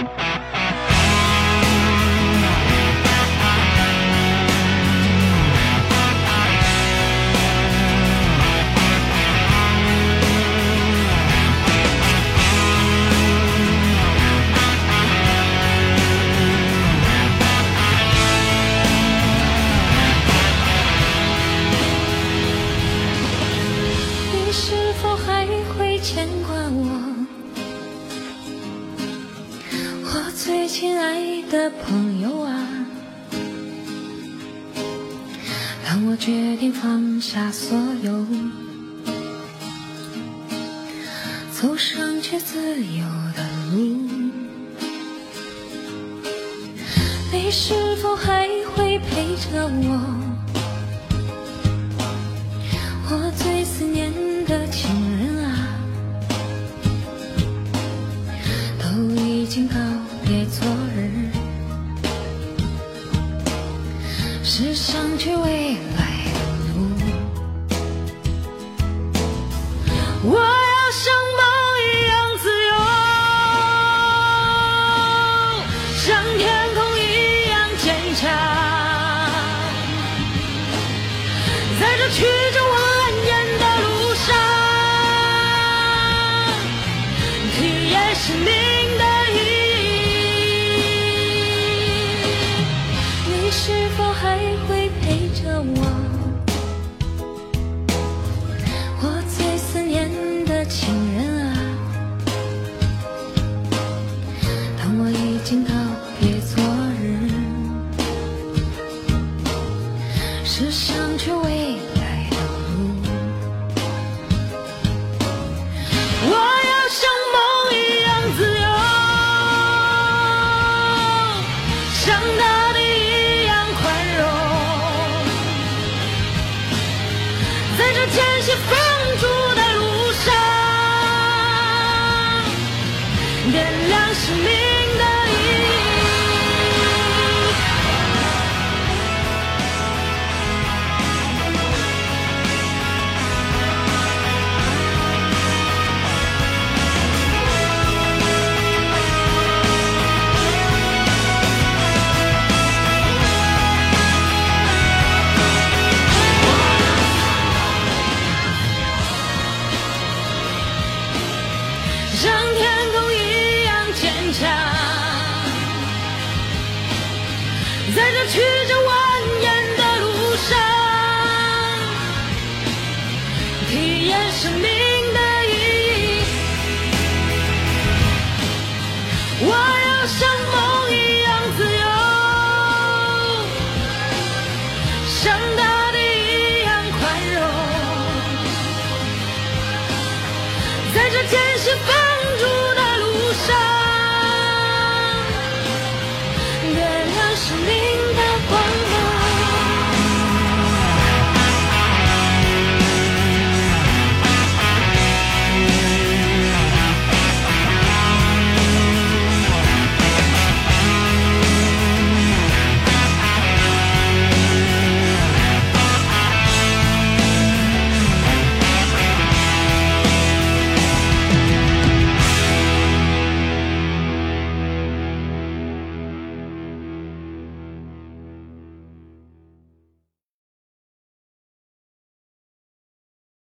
你是否还会牵挂我？亲爱的朋友啊，当我决定放下所有，走上去自由的路，你是否还会陪着我？是想去未来的路。我要像梦一样自由，像天空一样坚强。在这曲折蜿蜒的路上，体验生命是想去未来的路。我要像梦一样自由，像大地一样宽容，在这艰辛放逐的路上，点亮生命在这曲折蜿蜒的路上，体验生命的意义。我要像梦一样自由，像大地一样宽容。在这艰辛放 me.